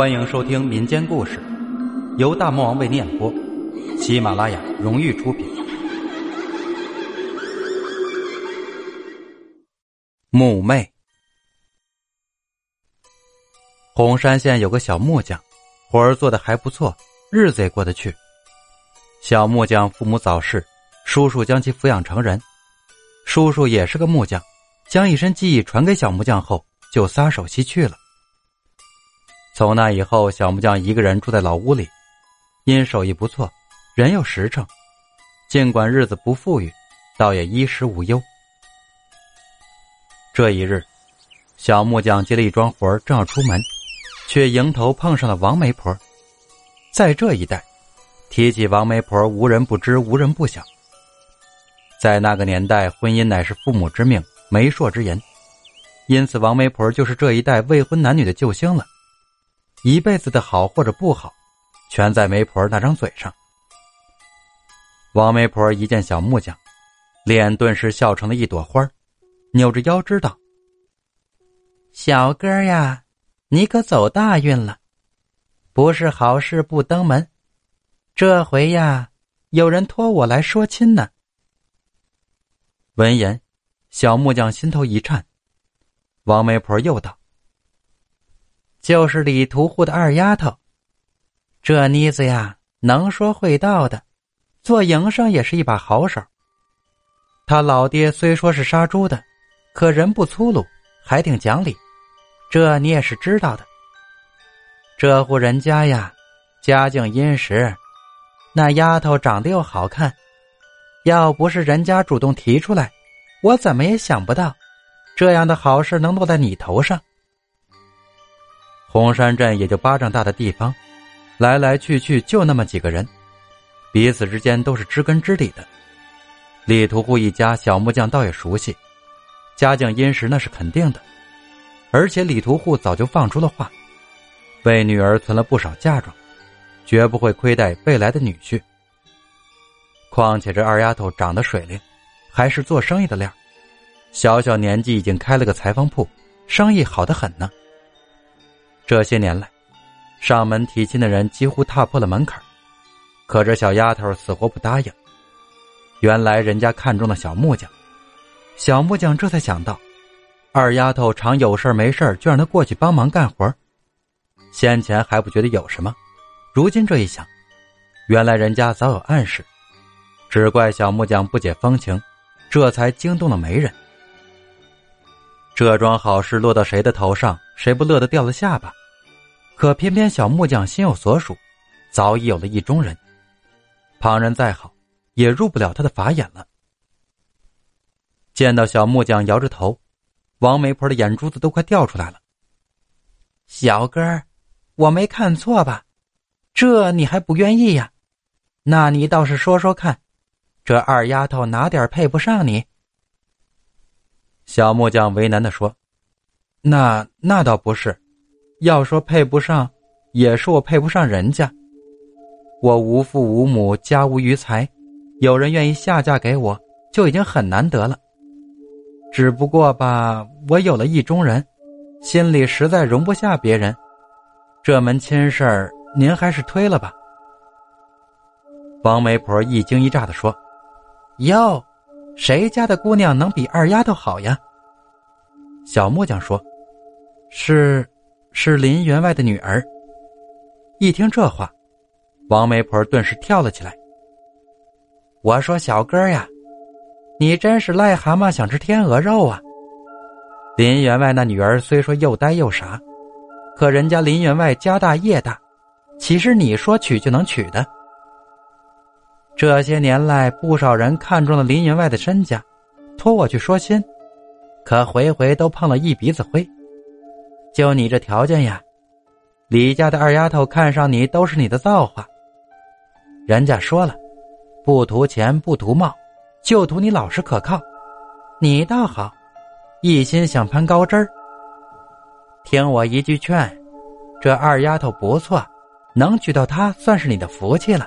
欢迎收听民间故事，由大魔王为你演播，喜马拉雅荣誉出品。木妹，红山县有个小木匠，活儿做的还不错，日子也过得去。小木匠父母早逝，叔叔将其抚养成人。叔叔也是个木匠，将一身技艺传给小木匠后，就撒手西去了。从那以后，小木匠一个人住在老屋里，因手艺不错，人又实诚，尽管日子不富裕，倒也衣食无忧。这一日，小木匠接了一桩活正要出门，却迎头碰上了王媒婆。在这一带，提起王媒婆，无人不知，无人不晓。在那个年代，婚姻乃是父母之命、媒妁之言，因此王媒婆就是这一代未婚男女的救星了。一辈子的好或者不好，全在媒婆那张嘴上。王媒婆一见小木匠，脸顿时笑成了一朵花，扭着腰知道：“小哥呀，你可走大运了，不是好事不登门，这回呀，有人托我来说亲呢。”闻言，小木匠心头一颤。王媒婆又道：“就是李屠户的二丫头，这妮子呀，能说会道的，做营生也是一把好手。他老爹虽说是杀猪的，可人不粗鲁，还挺讲理，这你也是知道的。这户人家呀，家境殷实，那丫头长得又好看。”要不是人家主动提出来，我怎么也想不到，这样的好事能落在你头上。红山镇也就巴掌大的地方，来来去去就那么几个人，彼此之间都是知根知底的。李屠户一家，小木匠倒也熟悉，家境殷实那是肯定的，而且李屠户早就放出了话，为女儿存了不少嫁妆，绝不会亏待未来的女婿。况且这二丫头长得水灵，还是做生意的料，小小年纪已经开了个裁缝铺，生意好的很呢。这些年来，上门提亲的人几乎踏破了门槛，可这小丫头死活不答应。原来人家看中了小木匠，小木匠这才想到，二丫头常有事没事就让她过去帮忙干活，先前还不觉得有什么，如今这一想，原来人家早有暗示。只怪小木匠不解风情，这才惊动了媒人。这桩好事落到谁的头上，谁不乐得掉了下巴？可偏偏小木匠心有所属，早已有了意中人，旁人再好，也入不了他的法眼了。见到小木匠摇着头，王媒婆的眼珠子都快掉出来了。小哥儿，我没看错吧？这你还不愿意呀？那你倒是说说看。这二丫头哪点配不上你？小木匠为难的说：“那那倒不是，要说配不上，也是我配不上人家。我无父无母，家无余财，有人愿意下嫁给我，就已经很难得了。只不过吧，我有了意中人，心里实在容不下别人。这门亲事儿，您还是推了吧。”王媒婆一惊一乍的说。哟，谁家的姑娘能比二丫头好呀？小木匠说：“是，是林员外的女儿。”一听这话，王媒婆顿时跳了起来。我说：“小哥呀，你真是癞蛤蟆想吃天鹅肉啊！林员外那女儿虽说又呆又傻，可人家林员外家大业大，岂是你说娶就能娶的？”这些年来，不少人看中了林员外的身家，托我去说亲，可回回都碰了一鼻子灰。就你这条件呀，李家的二丫头看上你都是你的造化。人家说了，不图钱不图貌，就图你老实可靠。你倒好，一心想攀高枝儿。听我一句劝，这二丫头不错，能娶到她算是你的福气了。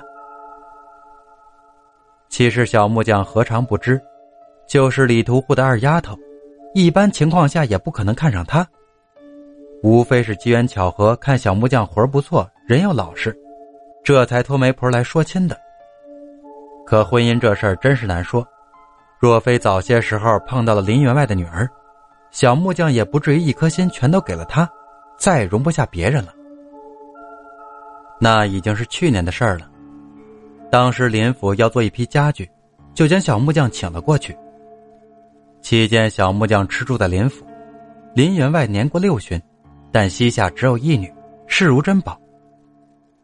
其实小木匠何尝不知，就是李屠户的二丫头，一般情况下也不可能看上他。无非是机缘巧合，看小木匠活儿不错，人又老实，这才托媒婆来说亲的。可婚姻这事儿真是难说，若非早些时候碰到了林员外的女儿，小木匠也不至于一颗心全都给了他，再也容不下别人了。那已经是去年的事儿了。当时林府要做一批家具，就将小木匠请了过去。期间，小木匠吃住在林府，林员外年过六旬。但膝下只有一女，视如珍宝。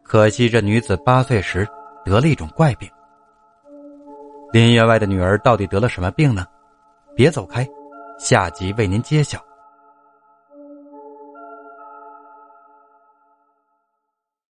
可惜这女子八岁时得了一种怪病。林员外的女儿到底得了什么病呢？别走开，下集为您揭晓。